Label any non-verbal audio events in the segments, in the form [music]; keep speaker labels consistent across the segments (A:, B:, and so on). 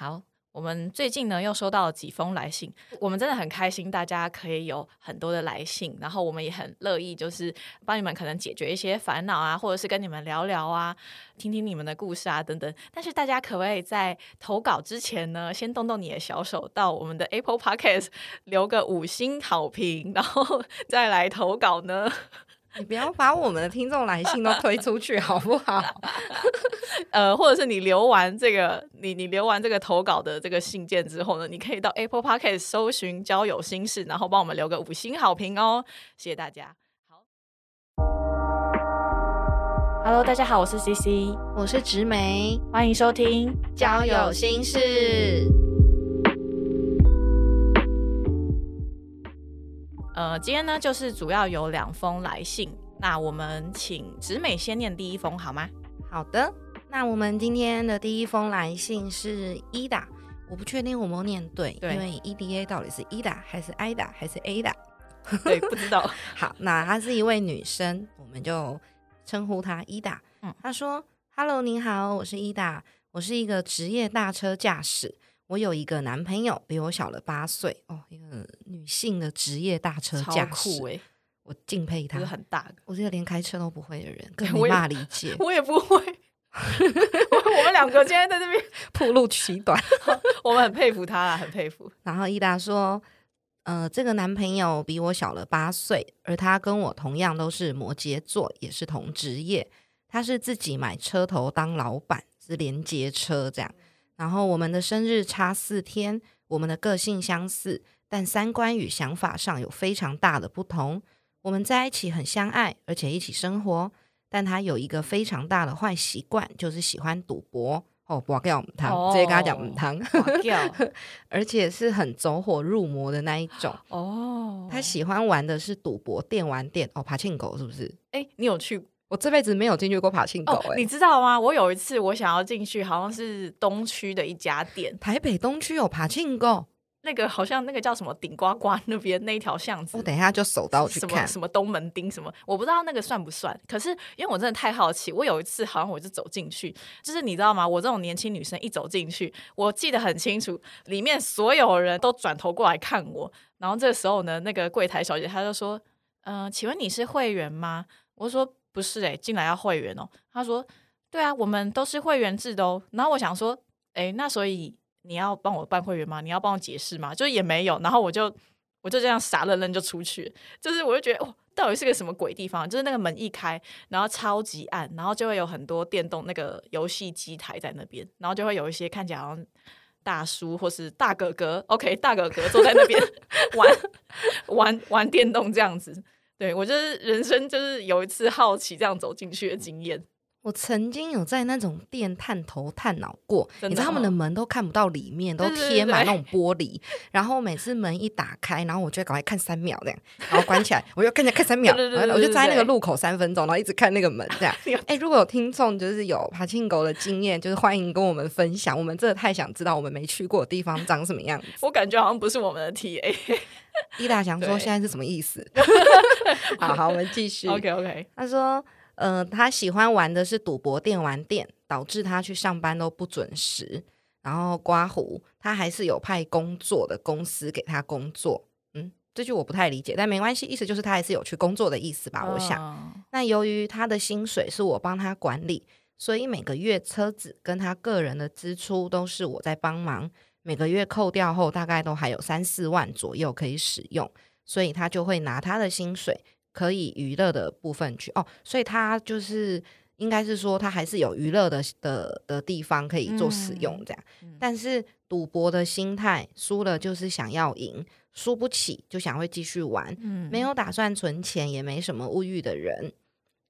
A: 好，我们最近呢又收到了几封来信，我们真的很开心，大家可以有很多的来信，然后我们也很乐意，就是帮你们可能解决一些烦恼啊，或者是跟你们聊聊啊，听听你们的故事啊等等。但是大家可不可以在投稿之前呢，先动动你的小手，到我们的 Apple Podcast 留个五星好评，然后 [laughs] 再来投稿呢？
B: 你不要把我们的听众来信都推出去好不好？[laughs]
A: 呃，或者是你留完这个，你你留完这个投稿的这个信件之后呢，你可以到 Apple Podcast 搜寻交友心事，然后帮我们留个五星好评哦，谢谢大家。好，Hello，大家好，我是 CC，
B: 我是植梅，
A: 欢迎收听
B: 交友心事。
A: 呃，今天呢，就是主要有两封来信，那我们请直美先念第一封好吗？
B: 好的，那我们今天的第一封来信是伊达，我不确定我有念对，因为 E D A 到底是伊达还是 I 达还是 A 达？
A: 对，不知道。[laughs]
B: 好，那她是一位女生，我们就称呼她伊达。嗯，她说：“Hello，您好，我是伊达，我是一个职业大车驾驶。”我有一个男朋友，比我小了八岁哦，一个女性的职业大车驾驶，我敬佩他，
A: 很大，
B: 我这个连开车都不会的人，[laughs] 更无法理解，[laughs]
A: 我也不会。我们两个今天在这边 [laughs]
B: 铺路取短，
A: 我们很佩服他啊，很佩服。
B: 然后伊达说，呃，这个男朋友比我小了八岁，而他跟我同样都是摩羯座，也是同职业，他是自己买车头当老板，是连接车这样。然后我们的生日差四天，我们的个性相似，但三观与想法上有非常大的不同。我们在一起很相爱，而且一起生活，但他有一个非常大的坏习惯，就是喜欢赌博。哦，不要我们汤，直接跟他讲们汤，[laughs] 而且是很走火入魔的那一种。哦，他喜欢玩的是赌博电玩店，哦，爬庆狗是不是？
A: 哎，你有去？
B: 我这辈子没有进去过爬庆狗，哎，
A: 你知道吗？我有一次我想要进去，好像是东区的一家店，
B: 台北东区有爬庆狗，
A: 那个好像那个叫什么顶呱呱那边那一条巷子，
B: 我等一下就走到去看
A: 什么东门町什么，我不知道那个算不算。可是因为我真的太好奇，我有一次好像我就走进去，就是你知道吗？我这种年轻女生一走进去，我记得很清楚，里面所有人都转头过来看我，然后这个时候呢，那个柜台小姐她就说：“嗯，请问你是会员吗？”我说。不是哎，进来要会员哦。他说：“对啊，我们都是会员制的哦。”然后我想说：“哎，那所以你要帮我办会员吗？你要帮我解释吗？”就也没有。然后我就我就这样傻愣愣就出去。就是我就觉得，哦，到底是个什么鬼地方？就是那个门一开，然后超级暗，然后就会有很多电动那个游戏机台在那边，然后就会有一些看起来好像大叔或是大哥哥，OK，大哥哥坐在那边 [laughs] 玩 [laughs] 玩玩电动这样子。对我就是人生就是有一次好奇这样走进去的经验。
B: 我曾经有在那种店探头探脑过，你知道他们的门都看不到里面，都贴满那种玻璃。然后每次门一打开，然后我就赶快看三秒这样，然后关起来，我又跟着看三秒，我就在那个路口三分钟，然后一直看那个门这样。[laughs] 哎，如果有听众就是有爬庆狗的经验，就是欢迎跟我们分享。我们真的太想知道我们没去过的地方长什么样子。
A: 我感觉好像不是我们的 TA。[laughs]
B: 伊达想说现在是什么意思？[laughs] 好好，我们继续。
A: OK OK。
B: 他说。呃，他喜欢玩的是赌博电玩店，导致他去上班都不准时。然后刮胡，他还是有派工作的公司给他工作。嗯，这句我不太理解，但没关系，意思就是他还是有去工作的意思吧？我想。那由于他的薪水是我帮他管理，所以每个月车子跟他个人的支出都是我在帮忙。每个月扣掉后，大概都还有三四万左右可以使用，所以他就会拿他的薪水。可以娱乐的部分去哦，所以他就是应该是说他还是有娱乐的的的地方可以做使用这样，但是赌博的心态输了就是想要赢，输不起就想会继续玩，没有打算存钱，也没什么物欲的人。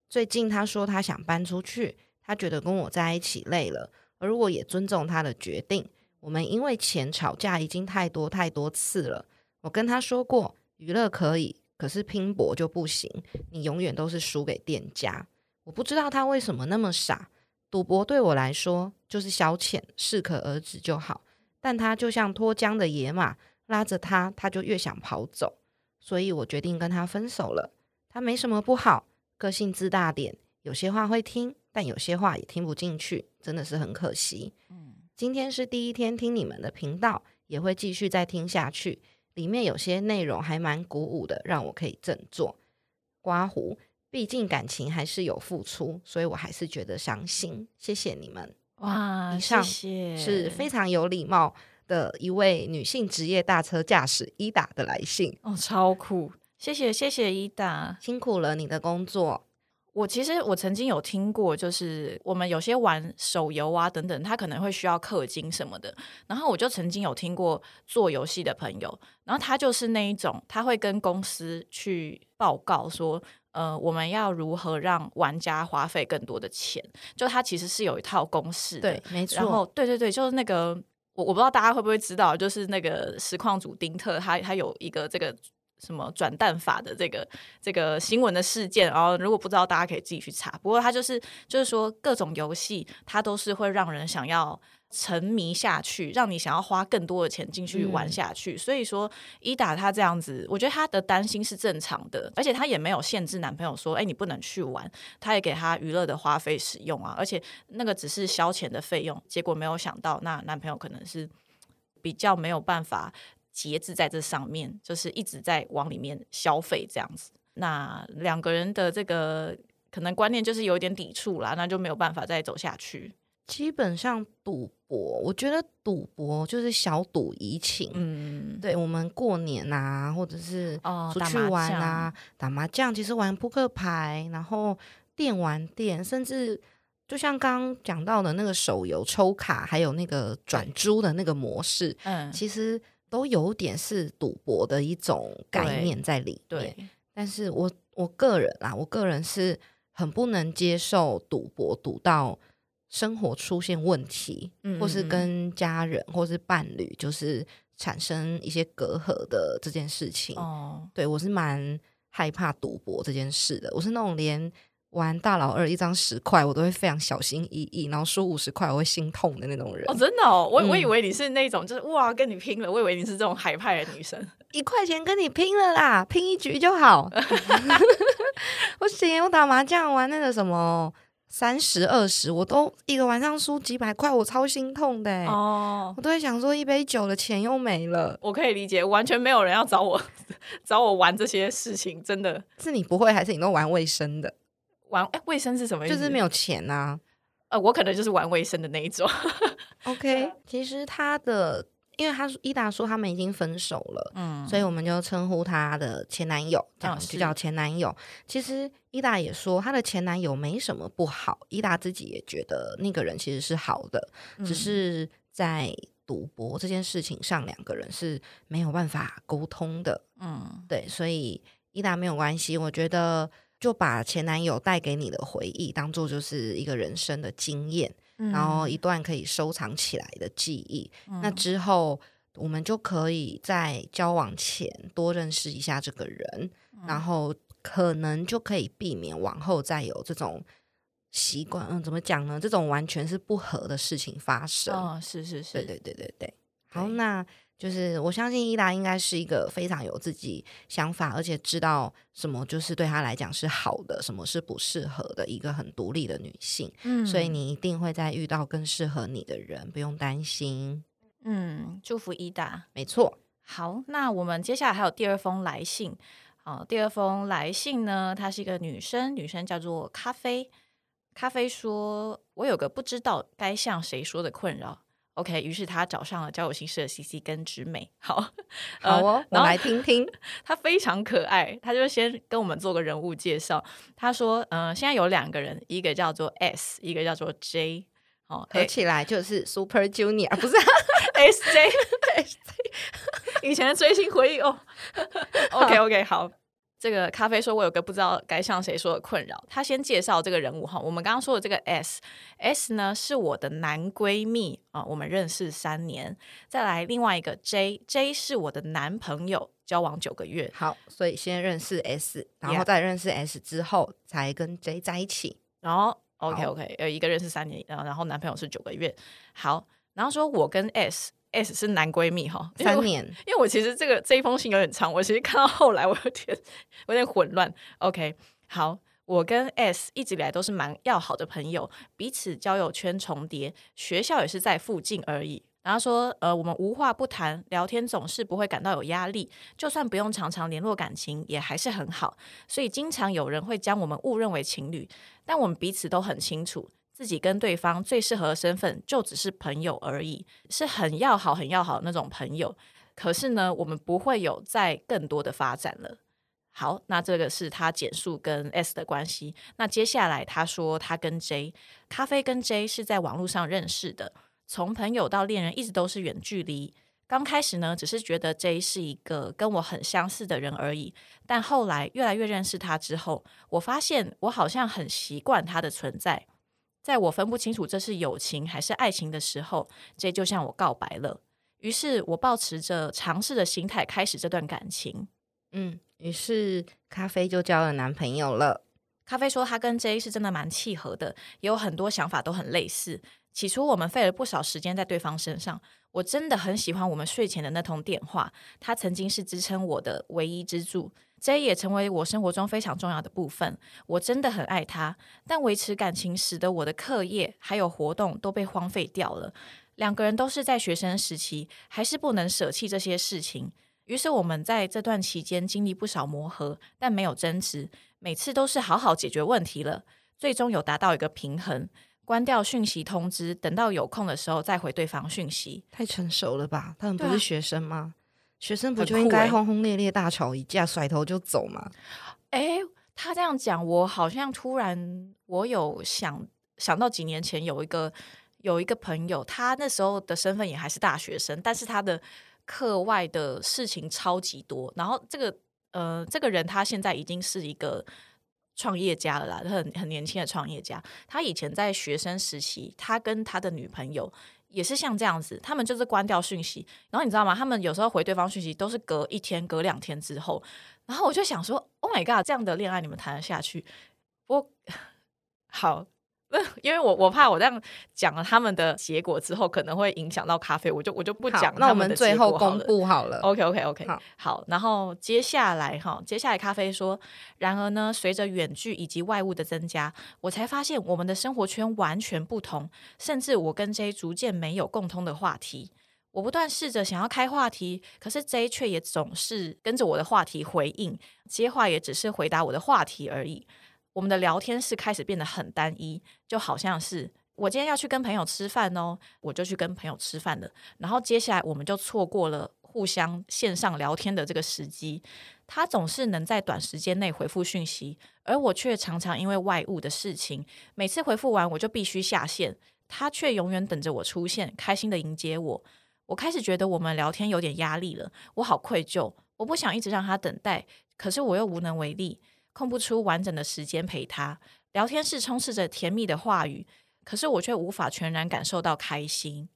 B: 最近他说他想搬出去，他觉得跟我在一起累了，而我也尊重他的决定。我们因为钱吵架已经太多太多次了，我跟他说过娱乐可以。可是拼搏就不行，你永远都是输给店家。我不知道他为什么那么傻。赌博对我来说就是消遣，适可而止就好。但他就像脱缰的野马，拉着他，他就越想跑走。所以我决定跟他分手了。他没什么不好，个性自大点，有些话会听，但有些话也听不进去，真的是很可惜。嗯今天是第一天听你们的频道，也会继续再听下去。里面有些内容还蛮鼓舞的，让我可以振作。刮胡，毕竟感情还是有付出，所以我还是觉得伤心。谢谢你们。
A: 哇，
B: 以上
A: 谢谢
B: 是非常有礼貌的一位女性职业大车驾驶伊达的来信，
A: 哦，超酷，谢谢谢谢伊达。
B: 辛苦了你的工作。
A: 我其实我曾经有听过，就是我们有些玩手游啊等等，他可能会需要氪金什么的。然后我就曾经有听过做游戏的朋友，然后他就是那一种，他会跟公司去报告说，呃，我们要如何让玩家花费更多的钱。就他其实是有一套公式的，
B: 对，没错
A: 然后，对对对，就是那个我我不知道大家会不会知道，就是那个实况主丁特，他他有一个这个什么转蛋法的这个这个新闻的事件，然后如果不知道，大家可以自己去查。不过他就是就是说各种游戏，它都是会让人想要。沉迷下去，让你想要花更多的钱进去玩
B: 嗯
A: 下去。所以说，伊达他这样子，我觉得他的担心是正常的，而且他也没有限制男朋友说，哎，你不能去玩，他也给他娱乐的花费使用啊，而且那个只是消遣的费用，结果没有想到，那男朋友可能是比较没有办法节制在这上面，就是一直在往里面消费这样子。那两个人的这个可能观念就是有一点抵触啦，那就没有办法再走下去。
B: 基本上赌博，我觉得赌博就是小赌怡情。
A: 嗯，
B: 对我们过年啊，或者是
A: 哦，
B: 出去玩啊，打麻将，其实玩扑克牌，然后电玩店，甚至就像刚刚讲到的那个手游抽卡，还有那个转珠的那个模式，
A: 嗯，
B: 其实都有点是赌博的一种概念在里面。
A: 对，
B: 但是我我个人啦，我个人是很不能接受赌博赌到生活出现问题，
A: 嗯
B: 或是跟家人或是伴侣就是产生一些隔阂的这件事情。
A: 哦，
B: 对我是蛮害怕赌博这件事的。我是那种连玩大老二一张十块，我都会非常小心翼翼，然后输五十块我会心痛的那种人。
A: 哦，真的哦，我我以
B: 嗯
A: 为你是那种就是哇跟你拼了，我以为你是这种海派的女生。[laughs]
B: 一块钱跟你拼了啦，拼一局就好。[laughs] 不行，我打麻将玩那个什么三十二十，我都一个晚上输几百块，我超心痛的、欸。
A: 哦，
B: 我都会想说，一杯酒的钱又没了。
A: 我可以理解，完全没有人要找我 [laughs] 找我玩这些事情，真的
B: 是你不会，还是你都玩卫生的？
A: 玩哎，卫生是什么意思？
B: 就是没有钱啊。
A: 呃，我可能就是玩卫生的那一种。
B: OK，其实他的，因为他说伊达说他们已经分手了，
A: 嗯
B: 所以我们就称呼他的前男友，这样
A: 嗯
B: 就叫前男友。其实伊达也说他的前男友没什么不好，伊达自己也觉得那个人其实是好的，
A: 嗯
B: 只是在赌博这件事情上，两个人是没有办法沟通的。
A: 嗯
B: 对，所以伊达没有关系，我觉得就把前男友带给你的回忆当做就是一个人生的经验，
A: 嗯
B: 然后一段可以收藏起来的记忆。那
A: 嗯
B: 之后，我们就可以在交往前多认识一下这个人，
A: 嗯
B: 然后可能就可以避免往后再有这种习惯。嗯，怎么讲呢？这种完全是不合的事情发生。
A: 哦，是是是，
B: 对对对对对。好，那就是我相信伊达应该是一个非常有自己想法，而且知道什么就是对她来讲是好的，什么是不适合的一个很独立的女性。
A: 嗯
B: 所以你一定会再遇到更适合你的人，不用担心。
A: 嗯，祝福伊达。
B: 没错，
A: 好，那我们接下来还有第二封来信。哦，第二封来信呢，她是一个女生，女生叫做咖啡。咖啡说：“我有个不知道该向谁说的困扰。” OK，于是他找上了交友心事的 CC 跟直美。好，呃
B: 好哦，我来听听。[laughs]
A: 他非常可爱，他就先跟我们做个人物介绍。他说：“嗯、现在有两个人，一个叫做 S，一个叫做 J。哦
B: 合起来就是 Super Junior，[laughs] 不是、[laughs] 啊
A: ？S J，以前的追星回忆哦。OK OK，好。这个咖啡说，我有个不知道该向谁说的困扰。他先介绍这个人物哈，我们刚刚说的这个 S，S 呢是我的男闺蜜啊、我们认识三年。再来另外一个 J，J 是我的男朋友，交往九个月。
B: 好，所以先认识 S，然后再认识 S 之后，才跟 J 在一起。
A: 然后 OK OK，有一个认识三年，然后然后男朋友是九个月。好，然后说我跟 S S 是男闺蜜哈，
B: 三年，
A: 因为我其实这个这一封信有点长，我其实看到后来我有点有点混乱。OK，好，我跟 S 一直以来都是蛮要好的朋友，彼此交友圈重叠，学校也是在附近而已。然后说，呃，我们无话不谈，聊天总是不会感到有压力，就算不用常常联络感情，也还是很好。所以经常有人会将我们误认为情侣，但我们彼此都很清楚，自己跟对方最适合的身份就只是朋友而已，是很要好、很要好那种朋友。可是呢，我们不会有再更多的发展了。好，那这个是他简述跟 S 的关系。那接下来他说，他跟 J 咖啡跟 J 是在网络上认识的。从朋友到恋人，一直都是远距离。刚开始呢，只是觉得 J 是一个跟我很相似的人而已。但后来越来越认识他之后，我发现我好像很习惯他的存在。在我分不清楚这是友情还是爱情的时候，J 就向我告白了。于是我抱持着尝试的心态开始这段感情。
B: 嗯，于是咖啡就交了男朋友了。
A: 咖啡说他跟 J 是真的蛮契合的，也有很多想法都很类似。起初我们费了不少时间在对方身上，我真的很喜欢我们睡前的那通电话，它曾经是支撑我的唯一支柱这也成为我生活中非常重要的部分。我真的很爱他，但维持感情使得我的课业还有活动都被荒废掉了。两个人都是在学生时期，还是不能舍弃这些事情。于是我们在这段期间经历不少磨合，但没有争执，每次都是好好解决问题了，最终有达到一个平衡。关掉讯息通知，等到有空的时候再回对方讯息。
B: 太成熟了吧？他们不是学生吗？学生不就应该轰轰烈烈大吵一架，甩头就走吗？
A: 哎，他这样讲，我好像突然我有想想到几年前有一个有一个朋友，他那时候的身份也还是大学生，但是他的课外的事情超级多。然后这个呃，这个人他现在已经是一个。创业家了啦，很很年轻的创业家。他以前在学生时期，他跟他的女朋友也是像这样子，他们就是关掉讯息。然后你知道吗？他们有时候回对方讯息都是隔一天、隔两天之后。然后我就想说：“Oh my god，这样的恋爱你们谈得下去？”我 [laughs] 好。[laughs] 因为我我怕我这样讲了他们的结果之后，可能会影响到咖啡，我就我就不讲。
B: 那我们最后公 [laughs] 布好了。
A: OK OK OK，好。然后接下来哈，接下来咖啡说，然而呢，随着远距以及外物的增加，我才发现我们的生活圈完全不同，甚至我跟 J 逐渐没有共通的话题。我不断试着想要开话题，可是 J 却也总是跟着我的话题回应，接话也只是回答我的话题而已。我们的聊天室开始变得很单一，就好像是我今天要去跟朋友吃饭哦，我就去跟朋友吃饭了。然后接下来我们就错过了互相线上聊天的这个时机。他总是能在短时间内回复讯息，而我却常常因为外务的事情，每次回复完我就必须下线，他却永远等着我出现，开心的迎接我。我开始觉得我们聊天有点压力了，我好愧疚，我不想一直让他等待，可是我又无能为力。空不出完整的时间陪他聊天，室充斥着甜蜜的话语，可是我却无法全然感受到开心。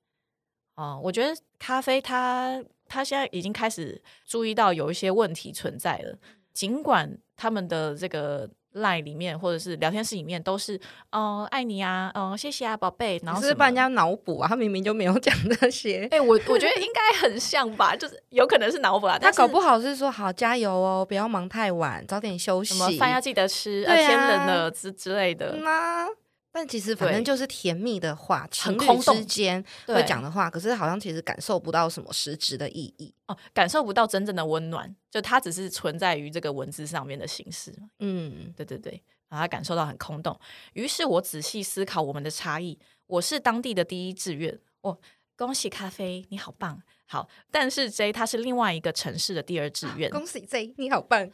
A: 哦，我觉得咖啡他他现在已经开始注意到有一些问题存在了，尽管他们的这个。赖里面或者是聊天室里面都是哦爱你啊哦谢谢啊宝贝，然后
B: 是帮人家脑补啊，他明明就没有 [laughs] 讲那些。
A: 哎，我我觉得应该很像吧，就是有可能是脑补啊。
B: 他搞不好是说好加油哦，不要忙太晚，早点休息，
A: 什么饭要记得吃，啊，天冷了之之类的。
B: 但其实反正就是甜蜜的话，情侣之间会讲的话，可是好像其实感受不到什么实质的意义
A: 哦，感受不到真正的温暖，就它只是存在于这个文字上面的形式。嗯，对对对，把它感受到很空洞。于是我仔细思考我们的差异。我是当地的第一志愿，哦，恭喜咖啡，你好棒。好，但是 J 他是另外一个城市的第二志愿。
B: 恭喜 J，你好棒，[laughs]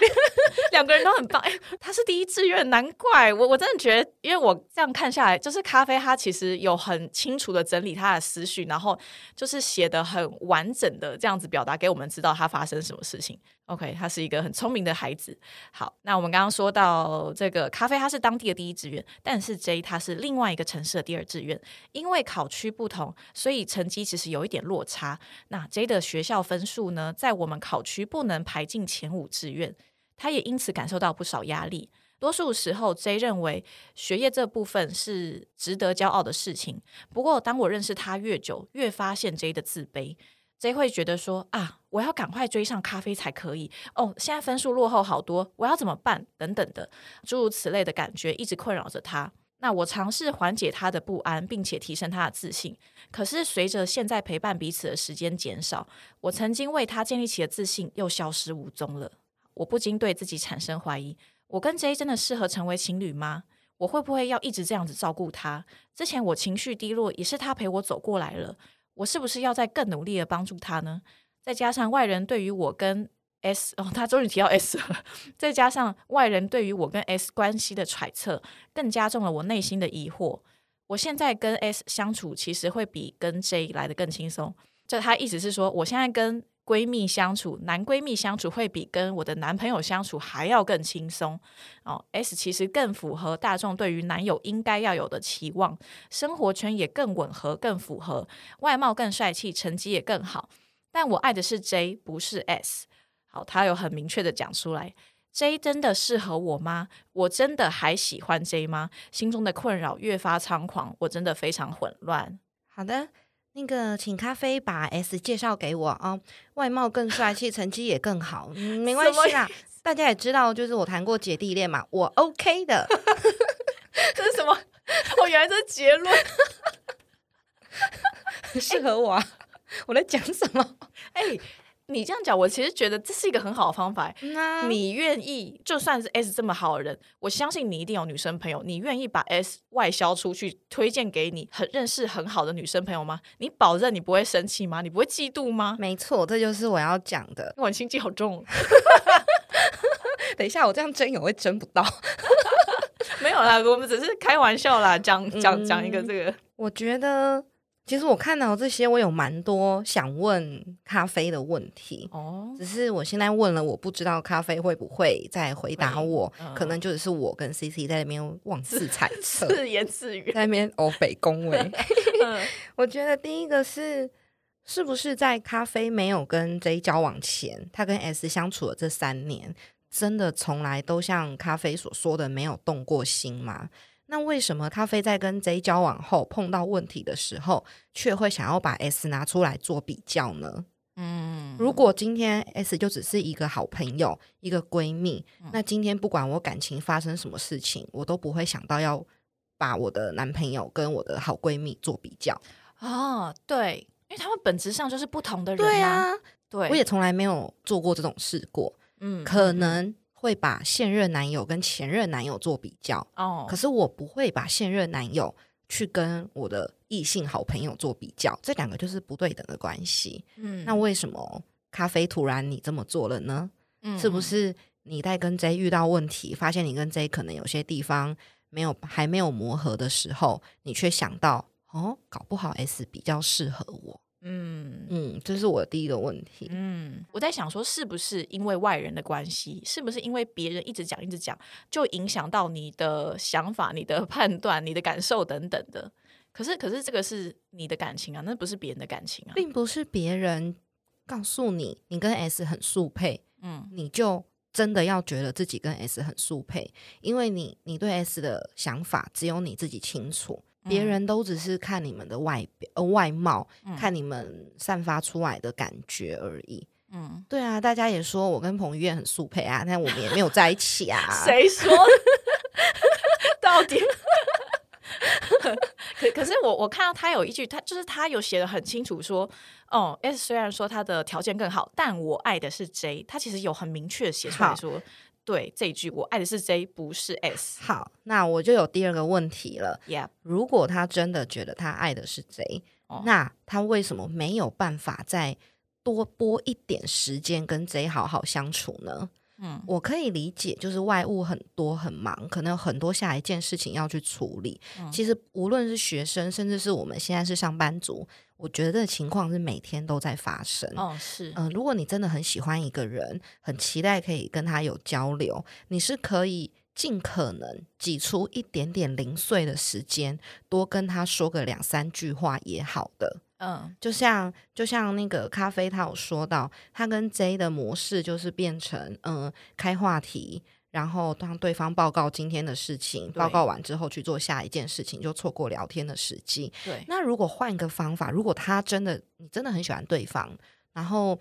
B: [laughs]
A: 两个人都很棒。哎，他是第一志愿，难怪我我真的觉得，因为我这样看下来，就是咖啡他其实有很清楚的整理他的思绪，然后就是写的很完整的这样子表达给我们知道他发生什么事情。OK，他是一个很聪明的孩子。好，那我们刚刚说到这个咖啡，他是当地的第一志愿，但是 J 他是另外一个城市的第二志愿。因为考区不同，所以成绩其实有一点落差。那 J 的学校分数呢，在我们考区不能排进前五志愿，他也因此感受到不少压力。多数时候，J 认为学业这部分是值得骄傲的事情。不过，当我认识他越久，越发现 J 的自卑。J 会觉得说啊，我要赶快追上咖啡才可以哦，现在分数落后好多，我要怎么办？等等的诸如此类的感觉一直困扰着他。那我尝试缓解他的不安，并且提升他的自信。可是随着现在陪伴彼此的时间减少，我曾经为他建立起的自信又消失无踪了。我不禁对自己产生怀疑：我跟 J 真的适合成为情侣吗？我会不会要一直这样子照顾他？之前我情绪低落，也是他陪我走过来了。我是不是要再更努力的帮助他呢？再加上外人对于我跟 S 哦，他终于提到 S 了。再加上外人对于我跟 S 关系的揣测，更加重了我内心的疑惑。我现在跟 S 相处，其实会比跟 J 来的更轻松。就他意思是说，我现在跟闺蜜相处，男闺蜜相处会比跟我的男朋友相处还要更轻松哦。S 其实更符合大众对于男友应该要有的期望，生活圈也更吻合、更符合，外貌更帅气，成绩也更好。但我爱的是 J，不是 S。好，他有很明确的讲出来，J 真的适合我吗？我真的还喜欢 J 吗？心中的困扰越发猖狂，我真的非常混乱。
B: 好的。那个，请咖啡把 S 介绍给我啊，外貌更帅气，成绩也更好，嗯，没关系啦。大家也知道，就是我谈过姐弟恋嘛，我 OK 的。[laughs]
A: 这是什么？我原来这是结论，[laughs]
B: 适合我。啊！我在讲什么？
A: 哎。你这样讲，我其实觉得这是一个很好的方法。你愿意，就算是 S 这么好的人，我相信你一定有女生朋友。你愿意把 S 外销出去，推荐给你很认识很好的女生朋友吗？你保证你不会生气吗？你不会嫉妒吗？
B: 没错，这就是我要讲的。
A: 我心机好重。[laughs] [laughs]
B: 等一下，我这样争也会争不到。[laughs]
A: 没有啦，我们只是开玩笑啦，讲讲讲一个这个。
B: 我觉得。其实我看到这些，我有蛮多想问咖啡的问题哦。只是我现在问了，我不知道咖啡会不会再回答我。可能就只是我跟 C C 在那边妄自猜测、
A: 自言自语，
B: 在那边欧北恭维。[laughs] 我觉得第一个是，是不是在咖啡没有跟 J 交往前，他跟 S 相处的这三年，真的从来都像咖啡所说的没有动过心吗？那为什么咖啡在跟 J 交往后碰到问题的时候，却会想要把 S 拿出来做比较呢？嗯，如果今天 S 就只是一个好朋友、一个闺蜜，那今天不管我感情发生什么事情，我都不会想到要把我的男朋友跟我的好闺蜜做比较。
A: 哦，对，因为他们本质上就是不同的人。
B: 对
A: 啊，
B: 对，我也从来没有做过这种事过。嗯，可能。会把现任男友跟前任男友做比较哦，可是我不会把现任男友去跟我的异性好朋友做比较，这两个就是不对等的关系。嗯，那为什么咖啡突然你这么做了呢？嗯，是不是你在跟 J 遇到问题，发现你跟 J 可能有些地方没有还没有磨合的时候，你却想到哦，搞不好 S 比较适合我。嗯嗯，这是我第一个问题。
A: 嗯，我在想说，是不是因为外人的关系，是不是因为别人一直讲一直讲，就影响到你的想法、你的判断、你的感受等等的？可是，可是这个是你的感情啊，那不是别人的感情啊，
B: 并不是别人告诉你你跟 S 很速配，嗯，你就真的要觉得自己跟 S 很速配，因为你你对 S 的想法只有你自己清楚。别人都只是看你们的外表、呃外貌，看你们散发出来的感觉而已。嗯，对啊，大家也说我跟彭于晏很速配啊，但我们也没有在一起啊。[laughs]
A: 谁说？[laughs] 到底？[laughs] 可可是我我看到他有一句，他就是他有写的很清楚，说哦，S 虽然说他的条件更好，但我爱的是 J。他其实有很明确的写出来说。对这一句，我爱的是 J，不是 S。
B: 好，那我就有第二个问题了。Yeah，如果他真的觉得他爱的是 J，那他为什么没有办法再多拨一点时间跟 J 好好相处呢？嗯，我可以理解，就是外务很多很忙，可能有很多下一件事情要去处理。其实无论是学生，甚至是我们现在是上班族。我觉得这个情况是每天都在发生。
A: 哦，是，
B: 嗯，如果你真的很喜欢一个人，很期待可以跟他有交流，你是可以尽可能挤出一点点零碎的时间，多跟他说个两三句话也好的。嗯，就像就像那个咖啡，他有说到，他跟 J 的模式就是变成，嗯，开话题。然后当对方报告今天的事情，报告完之后去做下一件事情，就错过聊天的时机。
A: 对，
B: 那如果换一个方法，如果他真的你真的很喜欢对方，然后。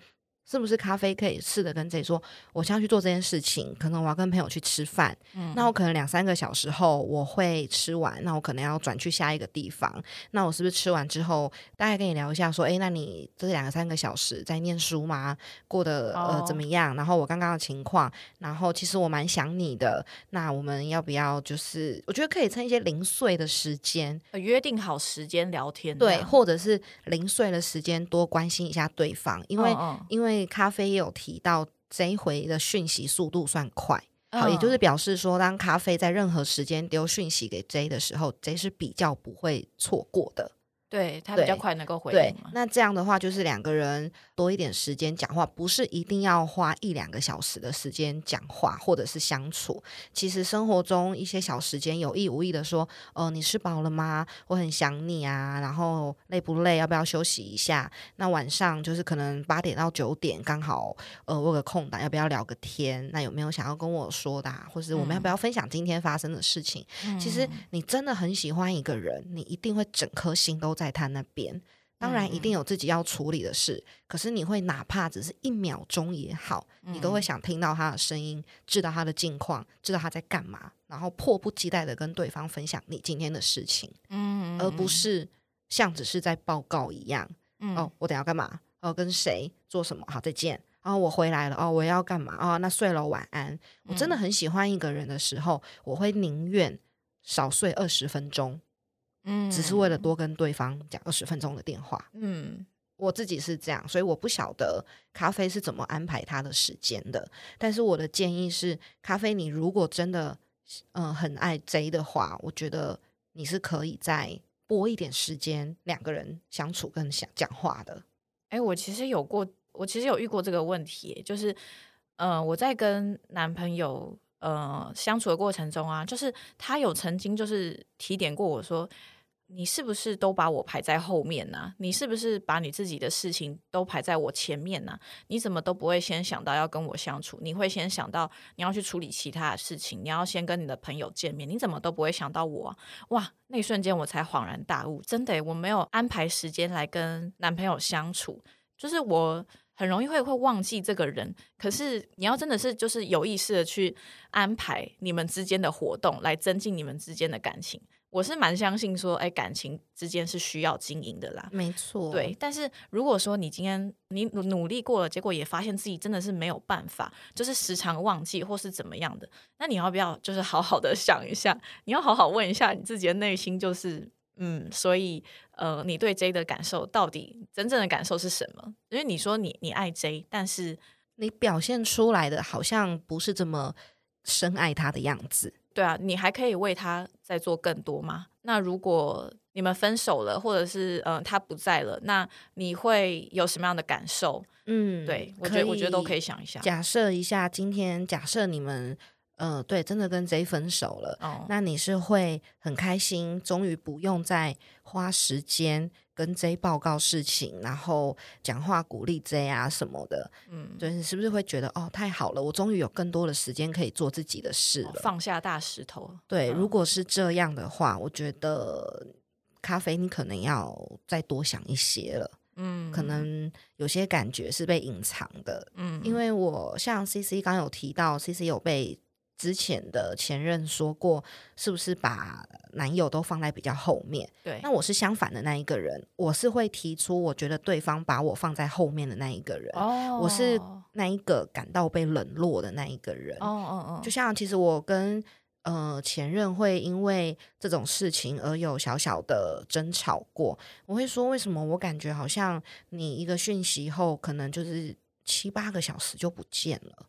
B: 是不是咖啡可以试着跟自己说，我现在去做这件事情，可能我要跟朋友去吃饭，那我可能两三个小时后我会吃完，那我可能要转去下一个地方，那我是不是吃完之后，大概跟你聊一下，说，哎，那你这两个三个小时在念书吗？过得呃怎么样？然后我刚刚的情况，然后其实我蛮想你的，那我们要不要就是，我觉得可以趁一些零碎的时间，
A: 约定好时间聊天，
B: 对，或者是零碎的时间多关心一下对方，因为因为。咖啡也有提到，这一回的讯息速度算快，好，也就是表示说，当咖啡在任何时间丢讯息给 J 的时候，J 是比较不会错过的。
A: 对他比较快能够回应
B: 那这样的话，就是两个人多一点时间讲话，不是一定要花一两个小时的时间讲话或者是相处。其实生活中一些小时间，有意无意的说：“哦，你吃饱了吗？我很想你啊。”然后累不累？要不要休息一下？那晚上就是可能八点到九点刚好，呃，我有个空档，要不要聊个天？那有没有想要跟我说的？或是我们要不要分享今天发生的事情？其实你真的很喜欢一个人，你一定会整颗心都。在他那边，当然一定有自己要处理的事。可是你会哪怕只是一秒钟也好，你都会想听到他的声音，知道他的近况，知道他在干嘛，然后迫不及待的跟对方分享你今天的事情。嗯，而不是像只是在报告一样。哦，我等下干嘛？哦，跟谁做什么？好，再见。哦，我回来了。哦，我要干嘛？哦，那睡了，晚安。我真的很喜欢一个人的时候，我会宁愿少睡二十分钟。嗯，只是为了多跟对方讲二十分钟的电话。嗯，我自己是这样，所以我不晓得咖啡是怎么安排他的时间的。但是我的建议是，咖啡，你如果真的嗯很爱 J 的话，我觉得你是可以再拨一点时间，两个人相处跟想讲话的。
A: 哎，我其实有过，我其实有遇过这个问题，就是嗯，我在跟男朋友呃相处的过程中啊，就是他有曾经就是提点过我说。你是不是都把我排在后面呢？你是不是把你自己的事情都排在我前面呢？你怎么都不会先想到要跟我相处？你会先想到你要去处理其他的事情，你要先跟你的朋友见面，你怎么都不会想到我？哇！那一瞬间我才恍然大悟，真的，我没有安排时间来跟男朋友相处，就是我很容易会会忘记这个人。可是你要真的是就是有意识的去安排你们之间的活动，来增进你们之间的感情。我是蛮相信说，哎，感情之间是需要经营的啦。
B: 没错，
A: 对。但是如果说你今天你努力过了，结果也发现自己真的是没有办法，就是时常忘记或是怎么样的，那你要不要就是好好的想一下？你要好好问一下你自己的内心，就是嗯，所以呃，你对 J 的感受到底真正的感受是什么？因为你说你你爱 J，但是
B: 你表现出来的好像不是这么深爱他的样子。
A: 对啊，你还可以为他再做更多吗？那如果你们分手了，或者是嗯他不在了，那你会有什么样的感受？嗯，对我觉得我觉得都可以想一下。
B: 假设一下，今天假设你们。呃，对，真的跟 J 分手了，那你是会很开心，终于不用再花时间跟 J 报告事情，然后讲话鼓励 J 啊什么的，嗯，对，你是不是会觉得哦，太好了，我终于有更多的时间可以做自己的事了，
A: 放下大石头。
B: 对，如果是这样的话，我觉得咖啡你可能要再多想一些了，嗯，可能有些感觉是被隐藏的，嗯，因为我像 C C 刚有提到，C C 有被。之前的前任说过，是不是把男友都放在比较后面？
A: 对，
B: 那我是相反的那一个人，我是会提出我觉得对方把我放在后面的那一个人。哦，我是那一个感到被冷落的那一个人。哦哦哦，就像其实我跟呃前任会因为这种事情而有小小的争吵过。我会说，为什么我感觉好像你一个讯息后，可能就是七八个小时就不见了。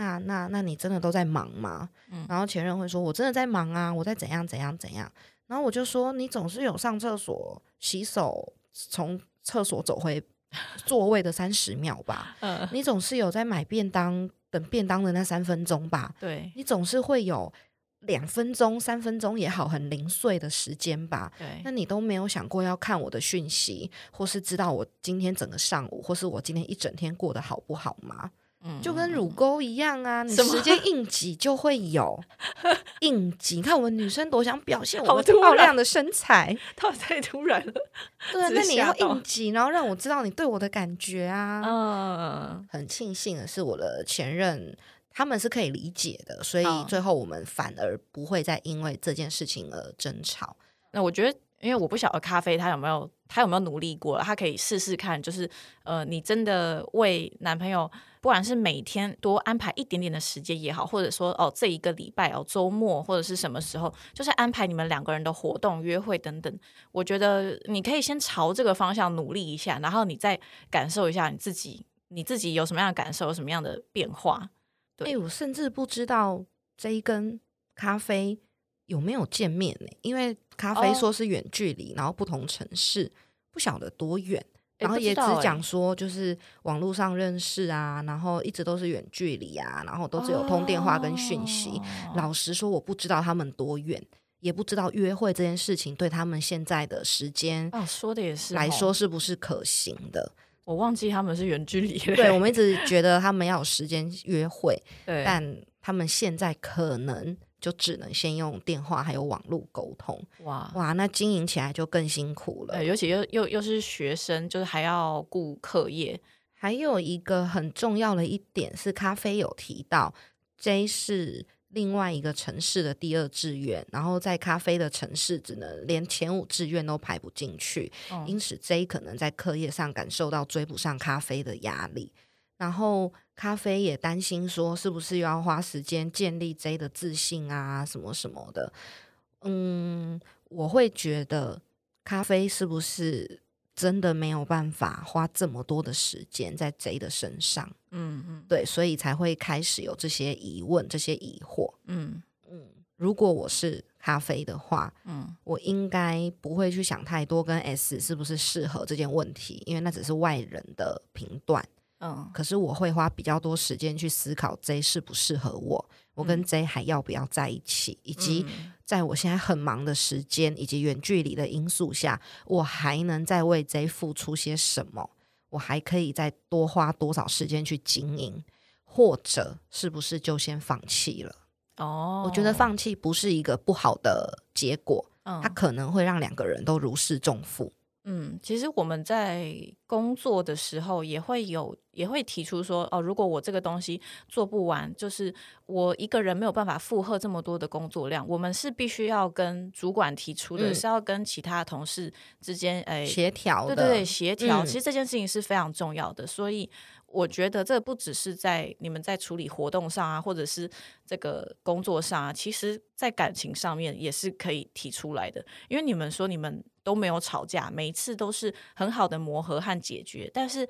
B: 那那那你真的都在忙吗？嗯，然后前任会说：“我真的在忙啊，我在怎样怎样怎样。”然后我就说：“你总是有上厕所、洗手，从厕所走回 [laughs] 座位的三十秒吧？[laughs] 嗯，你总是有在买便当、等便当的那三分钟吧？
A: 对，
B: 你总是会有两分钟、三分钟也好，很零碎的时间吧？
A: 对，
B: 那你都没有想过要看我的讯息，或是知道我今天整个上午，或是我今天一整天过得好不好吗？”
A: 嗯
B: 就跟乳沟一样啊，你
A: 什么
B: 时间硬挤就会有 [laughs] 硬挤。你看我们女生多想表现我们漂亮的身材，
A: 到太突然了。
B: 对啊，那你要
A: 吓到
B: 硬挤，然后让我知道你对我的感觉啊。
A: 嗯，
B: 很庆幸的是，我的前任他们是可以理解的，所以
A: 嗯
B: 最后我们反而不会再因为这件事情而争吵。
A: 那我觉得，因为我不晓得咖啡他有没有他有没有努力过，他可以试试看，就是呃，你真的为男朋友，不管是每天多安排一点点的时间也好，或者说哦这一个礼拜哦周末或者是什么时候，就是安排你们两个人的活动、约会等等。我觉得你可以先朝这个方向努力一下，然后你再感受一下你自己，你自己有什么样的感受，有什么样的变化。对
B: 哎、我甚至不知道这一根咖啡有没有见面呢、因为咖啡
A: 哦
B: 说是远距离，然后不同城市，不晓得多远。
A: 诶
B: 然后也只讲说，就是网络上认识啊，然后一直都是远距离啊，然后都只有通电话跟讯息。
A: 哦
B: 老实说，我不知道他们多远，也不知道约会这件事情对他们现在的时间
A: 啊，说的也是哦
B: 来说，是不是可行的。
A: 我忘记他们是远距离了。
B: 对我们一直觉得他们要有时间约会，[laughs] 但他们现在可能就只能先用电话还有网络沟通。
A: 哇。
B: 哇，那经营起来就更辛苦了
A: 呃，。尤其又又又是学生，就是还要顾课业，
B: 还有一个很重要的一点是，咖啡有提到，J 是另外一个城市的第二志愿，然后在咖啡的城市只能连前五志愿都排不进去，
A: 嗯
B: 因此 J 可能在课业上感受到追不上咖啡的压力。然后咖啡也担心说，是不是又要花时间建立 J 的自信啊，什么什么的。嗯，我会觉得咖啡是不是真的没有办法花这么多的时间在 J 的身上？
A: 嗯嗯
B: 对，所以才会开始有这些疑问、这些疑惑。
A: 嗯
B: 嗯，如果我是咖啡的话，
A: 嗯
B: 我应该不会去想太多跟 S 是不是适合这件问题，因为那只是外人的评断。
A: 嗯
B: 可是我会花比较多时间去思考 J 适不适合我，我跟 J 还要不要在一起，以及
A: 嗯
B: 在我现在很忙的时间以及远距离的因素下，我还能再为 J 付出些什么？我还可以再多花多少时间去经营，或者是不是就先放弃了？
A: 哦，
B: 我觉得放弃不是一个不好的结果，
A: 嗯
B: 它可能会让两个人都如释重负。
A: 嗯，其实我们在工作的时候也会有，也会提出说，哦，如果我这个东西做不完，就是我一个人没有办法负荷这么多的工作量，我们是必须要跟主管提出的，
B: 嗯
A: 是要跟其他同事之间，哎，
B: 协调的，
A: 对对对，协调。
B: 嗯
A: 其实这件事情是非常重要的，所以我觉得这不只是在你们在处理活动上啊，或者是这个工作上啊，其实在感情上面也是可以提出来的。因为你们说你们都没有吵架，每一次都是很好的磨合和解决，但是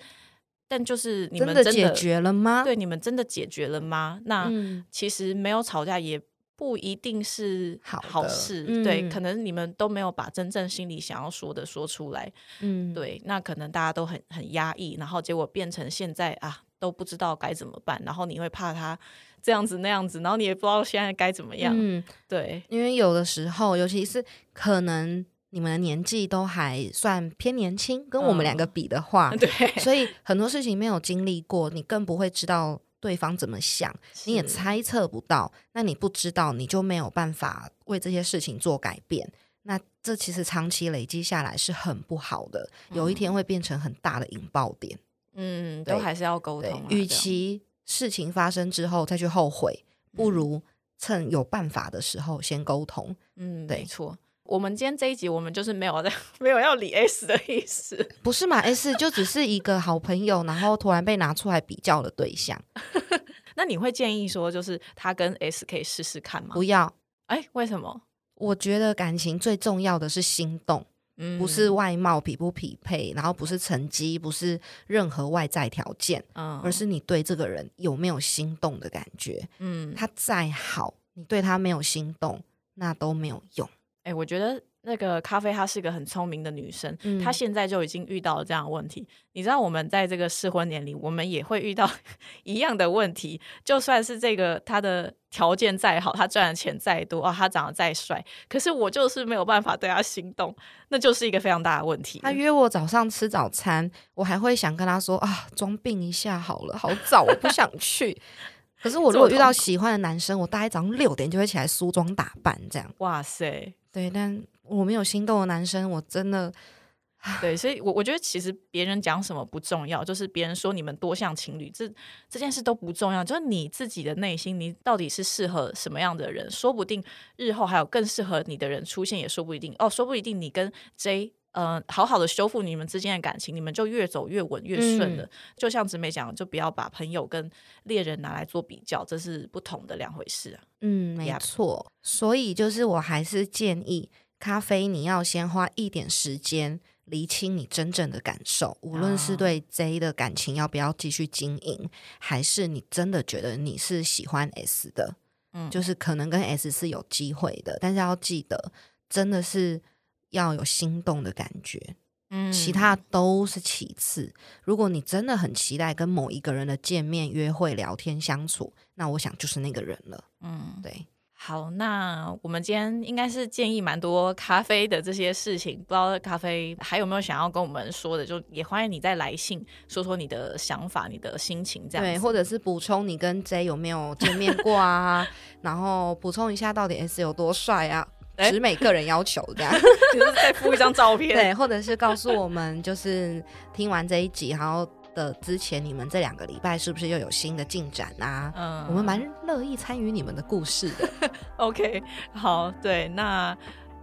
A: 但就是你们真
B: 真的解决了吗？
A: 对，你们真的解决了吗？那、
B: 嗯，
A: 其实没有吵架也不一定是
B: 好
A: 事，对，
B: 嗯。
A: 可能你们都没有把真正心里想要说的说出来，
B: 嗯，
A: 对，那可能大家都很很压抑，然后结果变成现在啊都不知道该怎么办，然后你会怕他这样子那样子，然后你也不知道现在该怎么样，
B: 嗯，
A: 对，
B: 因为有的时候，尤其是可能你们的年纪都还算偏年轻，跟我们两个比的话，[laughs]
A: 对，
B: 所以很多事情没有经历过，你更不会知道对方怎么想，你也猜测不到。那你不知道，你就没有办法为这些事情做改变。那这其实长期累积下来是很不好的，有一天会变成很大的引爆点。
A: 嗯，都还是要沟通啊，，
B: 与其事情发生之后再去后悔，不
A: 嗯
B: 如趁有办法的时候先沟通。
A: 嗯，
B: 对
A: 没错。我们今天这一集，我们就是没有在 [laughs] 没有要理 S 的意思，
B: 不是嘛？S 就只是一个好朋友，然后突然被拿出来比较的对象，[laughs]
A: 那你会建议说，就是他跟 S 可以试试看吗
B: 不？要。
A: 哎，为什么？
B: 我觉得感情最重要的是心动，
A: 嗯
B: 不是外貌匹不匹配，然后不是成绩，不是任何外在条件，
A: 嗯
B: 而是你对这个人有没有心动的感觉。
A: 嗯，
B: 他再好，你对他没有心动，那都没有用。
A: 哎、我觉得那个咖啡她是个很聪明的女生，
B: 嗯
A: 她现在就已经遇到了这样的问题。你知道我们在这个适婚年龄，我们也会遇到 [laughs] 一样的问题。就算是这个她的条件再好，她赚的钱再多啊，她长得再帅，可是我就是没有办法对她心动，那就是一个非常大的问题。
B: 他约我早上吃早餐，我还会想跟他说啊，装病一下好了，好早，我不想去。[laughs] 可是我如果遇到喜欢的男生，我大概早上六点就会起来梳妆打扮这样。
A: 哇塞，
B: 对，但我没有心动的男生，我真的 [laughs]
A: 对，所以我我觉得其实别人讲什么不重要，就是别人说你们多像情侣，这这件事都不重要，就是你自己的内心，你到底是适合什么样的人，说不定日后还有更适合你的人出现，也说不一定哦，说不一定你跟 J。呃，好好的修复你们之间的感情，你们就越走越稳越顺了。就像直美讲，就不要把朋友跟猎人拿来做比较，这是不同的两回事啊。
B: 嗯，没错。所以就是我还是建议咖啡，你要先花一点时间厘清你真正的感受，无论是
A: 啊
B: 对 J 的感情要不要继续经营，还是你真的觉得你是喜欢 S 的，
A: 嗯
B: 就是可能跟 S 是有机会的，但是要记得，真的是要有心动的感觉。
A: 嗯
B: 其他都是其次。如果你真的很期待跟某一个人的见面、约会、聊天、相处，那我想就是那个人了。
A: 嗯，
B: 对，
A: 好，那我们今天应该是建议蛮多咖啡的这些事情，不知道咖啡还有没有想要跟我们说的，就也欢迎你再来信说说你的想法、你的心情这样
B: 对，或者是补充你跟 J 有没有见面过啊，[laughs] 然后补充一下到底 S 有多帅啊。
A: 哎
B: 直美个人要求这样，[laughs]
A: 就是再附一张照片。
B: 对，或者是告诉我们，就是听完这一集，然后的之前，你们这两个礼拜是不是又有新的进展啊？
A: 嗯
B: 我们蛮乐意参与你们的故事的。[laughs]
A: OK，好，对，那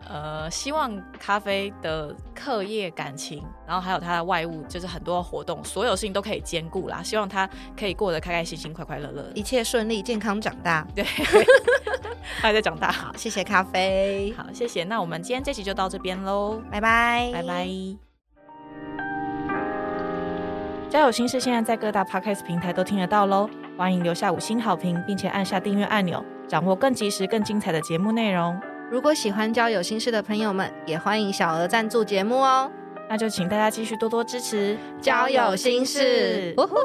A: 呃，希望咖啡的课业、感情，然后还有他的外物，就是很多活动，所有事情都可以兼顾啦。希望他可以过得开开心心、快快乐乐。
B: 一切顺利，健康长大。
A: 对，他还在长大。
B: 好，谢谢咖啡，
A: 好，谢谢。那我们今天这期就到这边喽，
B: 拜拜，
A: 拜拜。家有心事现在在各大 podcast 平台都听得到喽，欢迎留下五星好评，并且按下订阅按钮，掌握更及时、更精彩的节目内容。
B: 如果喜欢交友心事的朋友们，也欢迎小额赞助节目哦。
A: 那就请大家继续多多支持
B: 交友心事，呜呼！